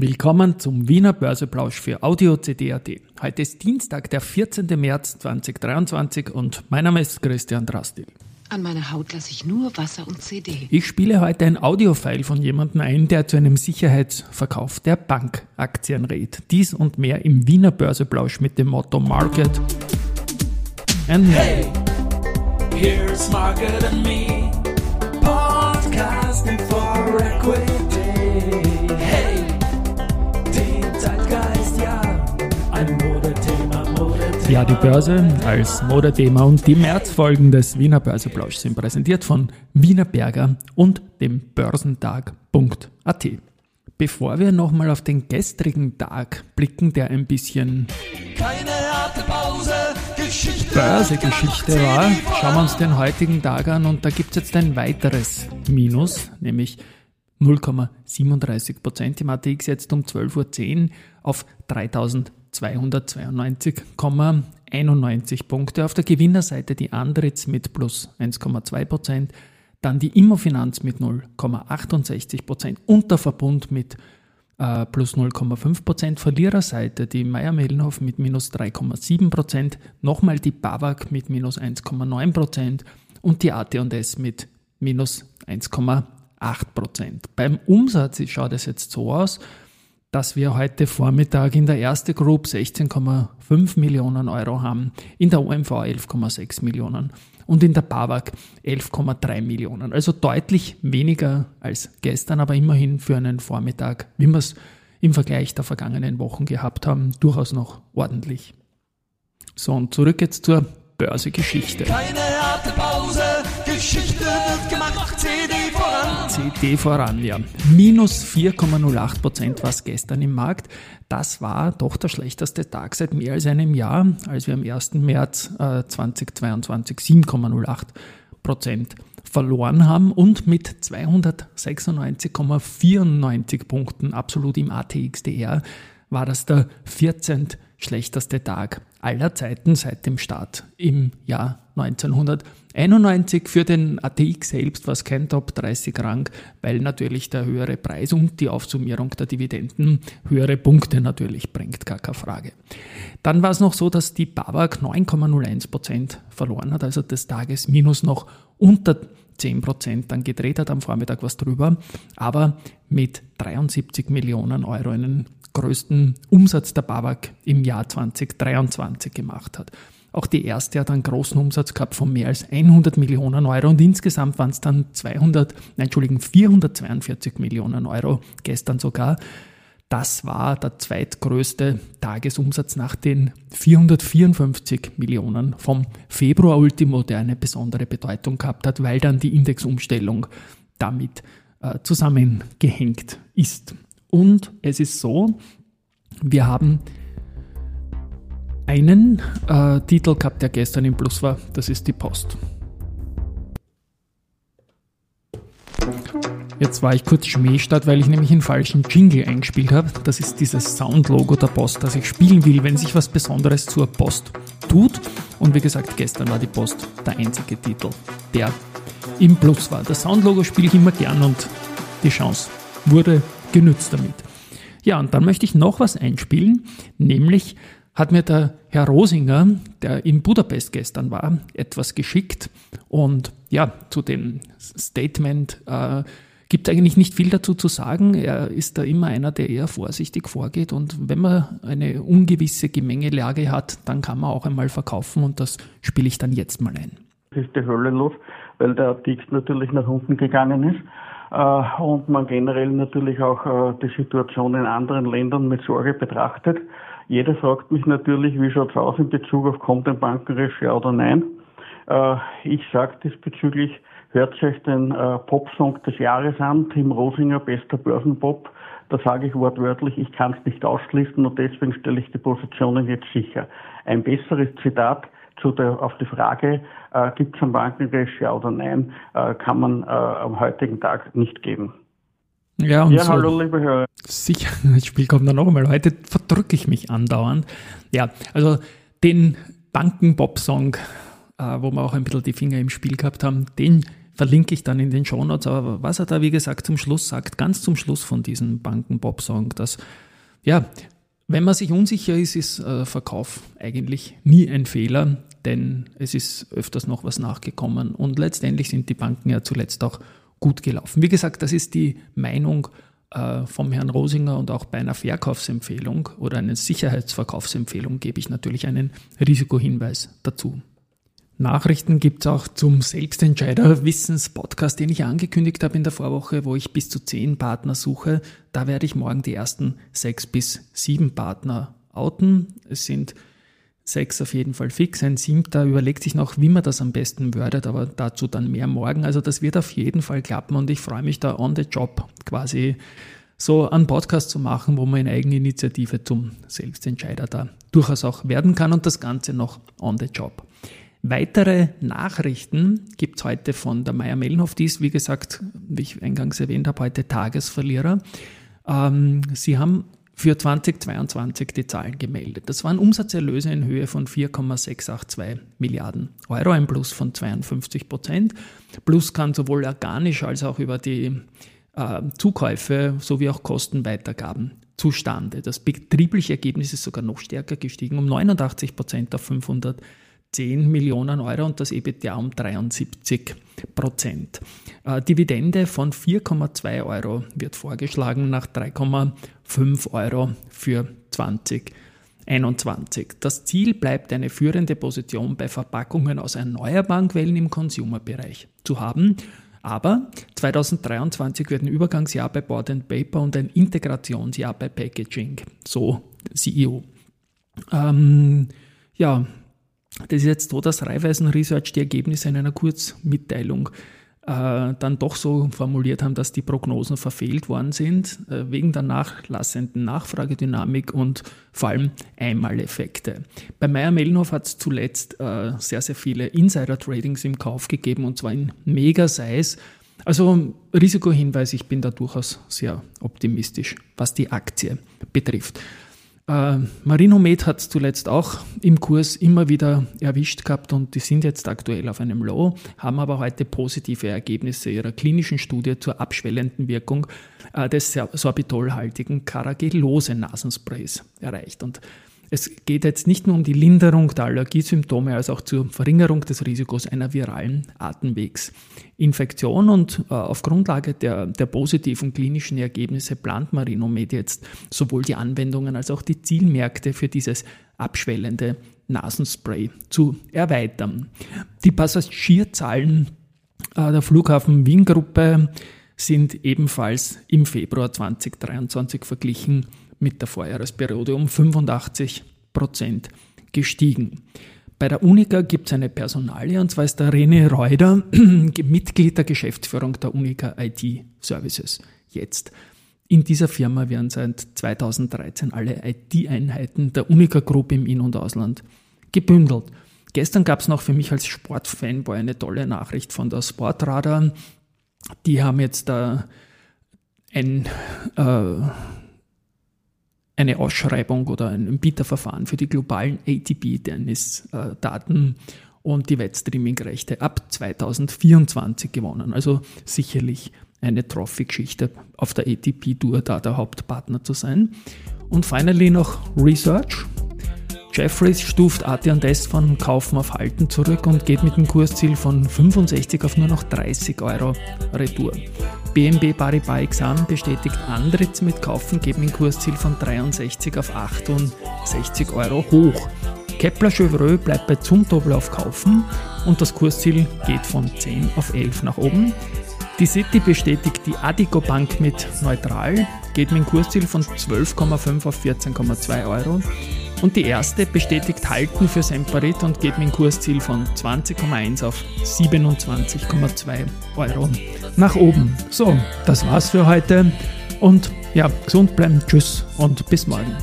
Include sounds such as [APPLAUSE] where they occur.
Willkommen zum Wiener Börseplausch für Audio CD.at. Heute ist Dienstag, der 14. März 2023 und mein Name ist Christian Drastil. An meiner Haut lasse ich nur Wasser und CD. Ich spiele heute ein Audiofile von jemandem ein, der zu einem Sicherheitsverkauf der Bankaktien rät. Dies und mehr im Wiener Börseplausch mit dem Motto Market and Me. Hey, here's Market and Me, podcasting for Equity. Ja, die Börse als Modethema und die Märzfolgen des Wiener Börseplausch sind präsentiert von Wiener Berger und dem Börsentag.at. Bevor wir nochmal auf den gestrigen Tag blicken, der ein bisschen. Börsegeschichte war, schauen wir uns den heutigen Tag an und da gibt es jetzt ein weiteres Minus, nämlich 0,37 Prozent im ATX jetzt um 12.10 Uhr auf 3292,91 Punkte. Auf der Gewinnerseite die Andritz mit plus 1,2 Prozent, dann die Immofinanz mit 0,68 Prozent und der Verbund mit äh, plus 0,5 Prozent. Verliererseite die Meier-Mellenhof mit minus 3,7 Prozent, nochmal die BAWAG mit minus 1,9 Prozent und die AT&S mit minus 1,8 Prozent. Beim Umsatz schaut es jetzt so aus, dass wir heute Vormittag in der erste Group 16,5 Millionen Euro haben, in der OMV 11,6 Millionen und in der BAWAG 11,3 Millionen. Also deutlich weniger als gestern, aber immerhin für einen Vormittag, wie wir es im Vergleich der vergangenen Wochen gehabt haben, durchaus noch ordentlich. So, und zurück jetzt zur Börsegeschichte. Keine harte Pause, Geschichte CD voran, ja. Minus 4,08 Prozent war es gestern im Markt. Das war doch der schlechteste Tag seit mehr als einem Jahr, als wir am 1. März äh, 2022 7,08 Prozent verloren haben und mit 296,94 Punkten absolut im ATXDR war das der 14. schlechteste Tag aller Zeiten seit dem Start im Jahr 1991 für den ATX selbst war es kein Top 30 Rang, weil natürlich der höhere Preis und die Aufsummierung der Dividenden höhere Punkte natürlich bringt, gar keine Frage. Dann war es noch so, dass die BAWAG 9,01% verloren hat, also des Tages minus noch unter 10% dann gedreht hat, am Vormittag was drüber, aber mit 73 Millionen Euro einen größten Umsatz der BAWAG im Jahr 2023 gemacht hat. Auch die erste hat einen großen Umsatz gehabt von mehr als 100 Millionen Euro und insgesamt waren es dann 200, nein, Entschuldigen, 442 Millionen Euro gestern sogar. Das war der zweitgrößte Tagesumsatz nach den 454 Millionen vom Februar Ultimo, der eine besondere Bedeutung gehabt hat, weil dann die Indexumstellung damit äh, zusammengehängt ist. Und es ist so, wir haben einen äh, Titel gehabt, der gestern im Plus war, das ist die Post. Jetzt war ich kurz Schmähstadt, weil ich nämlich einen falschen Jingle eingespielt habe. Das ist dieses Soundlogo der Post, das ich spielen will, wenn sich was Besonderes zur Post tut. Und wie gesagt, gestern war die Post der einzige Titel, der im Plus war. Das Soundlogo spiele ich immer gern und die Chance wurde genützt damit. Ja, und dann möchte ich noch was einspielen, nämlich hat mir der Herr Rosinger, der in Budapest gestern war, etwas geschickt. Und ja, zu dem Statement äh, gibt eigentlich nicht viel dazu zu sagen. Er ist da immer einer, der eher vorsichtig vorgeht. Und wenn man eine ungewisse Gemengelage hat, dann kann man auch einmal verkaufen. Und das spiele ich dann jetzt mal ein. Es ist die Hölle los, weil der Artikel natürlich nach unten gegangen ist. Äh, und man generell natürlich auch äh, die Situation in anderen Ländern mit Sorge betrachtet. Jeder fragt mich natürlich, wie schaut's aus in Bezug auf kommt ein Bankenrisch, ja oder nein. Äh, ich sage diesbezüglich, hört euch den Popsong des Jahres an, Tim Rosinger, bester Börsenpop. Da sage ich wortwörtlich, ich kann es nicht ausschließen und deswegen stelle ich die Positionen jetzt sicher. Ein besseres Zitat zu der, auf die Frage, äh, gibt es ein Bankencrash, ja oder nein, äh, kann man äh, am heutigen Tag nicht geben. Ja, und Ja, so, hallo liebe Hörer. Sicher, [LAUGHS] das Spiel kommt dann noch einmal. Heute verdrücke ich mich andauernd. Ja, also den Banken-Pop-Song, äh, wo wir auch ein bisschen die Finger im Spiel gehabt haben, den verlinke ich dann in den Shownotes. Aber was er da, wie gesagt, zum Schluss sagt, ganz zum Schluss von diesem Banken-Pop-Song, dass, ja, wenn man sich unsicher ist, ist äh, Verkauf eigentlich nie ein Fehler, denn es ist öfters noch was nachgekommen und letztendlich sind die Banken ja zuletzt auch gut gelaufen. Wie gesagt, das ist die Meinung äh, vom Herrn Rosinger und auch bei einer Verkaufsempfehlung oder einer Sicherheitsverkaufsempfehlung gebe ich natürlich einen Risikohinweis dazu. Nachrichten gibt es auch zum Selbstentscheider-Wissens-Podcast, den ich angekündigt habe in der Vorwoche, wo ich bis zu zehn Partner suche. Da werde ich morgen die ersten sechs bis sieben Partner outen. Es sind sechs auf jeden Fall fix. Ein siebter überlegt sich noch, wie man das am besten wordet, aber dazu dann mehr morgen. Also das wird auf jeden Fall klappen und ich freue mich da on the job quasi so einen Podcast zu machen, wo man in Eigeninitiative zum Selbstentscheider da durchaus auch werden kann und das Ganze noch on the job. Weitere Nachrichten gibt es heute von der Meier Mellenhof, die ist, wie gesagt, wie ich eingangs erwähnt habe, heute Tagesverlierer. Ähm, sie haben für 2022 die Zahlen gemeldet. Das waren Umsatzerlöse in Höhe von 4,682 Milliarden Euro, ein Plus von 52 Prozent. Plus kann sowohl organisch als auch über die äh, Zukäufe sowie auch Kostenweitergaben zustande. Das betriebliche Ergebnis ist sogar noch stärker gestiegen, um 89 Prozent auf 500 10 Millionen Euro und das EBITDA um 73 Prozent. Äh, Dividende von 4,2 Euro wird vorgeschlagen nach 3,5 Euro für 2021. Das Ziel bleibt eine führende Position bei Verpackungen aus erneuerbaren Quellen im Consumer-Bereich zu haben. Aber 2023 wird ein Übergangsjahr bei Board and Paper und ein Integrationsjahr bei Packaging, so CEO. Ähm, ja, das ist jetzt so, dass Raiffeisen Research die Ergebnisse in einer Kurzmitteilung äh, dann doch so formuliert haben, dass die Prognosen verfehlt worden sind, äh, wegen der nachlassenden Nachfragedynamik und vor allem Einmaleffekte. Bei Meyer Mellenhof hat es zuletzt äh, sehr, sehr viele Insider-Tradings im Kauf gegeben und zwar in Mega-Size. Also Risikohinweis, ich bin da durchaus sehr optimistisch, was die Aktie betrifft. Äh, Marinomed hat es zuletzt auch im Kurs immer wieder erwischt gehabt und die sind jetzt aktuell auf einem Low, haben aber heute positive Ergebnisse ihrer klinischen Studie zur abschwellenden Wirkung äh, des sorbitolhaltigen Caragellose-Nasensprays erreicht. Und es geht jetzt nicht nur um die Linderung der Allergiesymptome, als auch zur Verringerung des Risikos einer viralen Atemwegsinfektion. Und äh, auf Grundlage der, der positiven klinischen Ergebnisse plant Marinomed jetzt sowohl die Anwendungen als auch die Zielmärkte für dieses abschwellende Nasenspray zu erweitern. Die Passagierzahlen äh, der Flughafen Wien-Gruppe sind ebenfalls im Februar 2023 verglichen mit der Vorjahresperiode um 85 Prozent gestiegen. Bei der Unica gibt es eine Personalie, und zwar ist der René Reuter [CLEARS THROAT] Mitglied der Geschäftsführung der Unica IT Services. Jetzt. In dieser Firma werden seit 2013 alle IT-Einheiten der Unica Group im In- und Ausland gebündelt. Gestern gab es noch für mich als Sportfanboy eine tolle Nachricht von der Sportradar. Die haben jetzt äh, ein äh, eine Ausschreibung oder ein Bieterverfahren für die globalen ATP-Tennis-Daten und die Wettstreaming-Rechte ab 2024 gewonnen. Also sicherlich eine Trophy-Geschichte auf der ATP-Tour da der Hauptpartner zu sein. Und finally noch Research. Jeffries stuft AT&S von Kaufen auf Halten zurück und geht mit dem Kursziel von 65 auf nur noch 30 Euro Retour. BNB Paribas Exam bestätigt Andritz mit Kaufen, geben ein Kursziel von 63 auf 68 Euro hoch. Kepler Chevreux bleibt bei Zumtobel auf Kaufen und das Kursziel geht von 10 auf 11 nach oben. Die City bestätigt die Adico Bank mit neutral, geht mit einem Kursziel von 12,5 auf 14,2 Euro. Und die erste bestätigt Halten für Semperit und geht mit einem Kursziel von 20,1 auf 27,2 Euro nach oben. So, das war's für heute und ja, gesund bleiben, tschüss und bis morgen.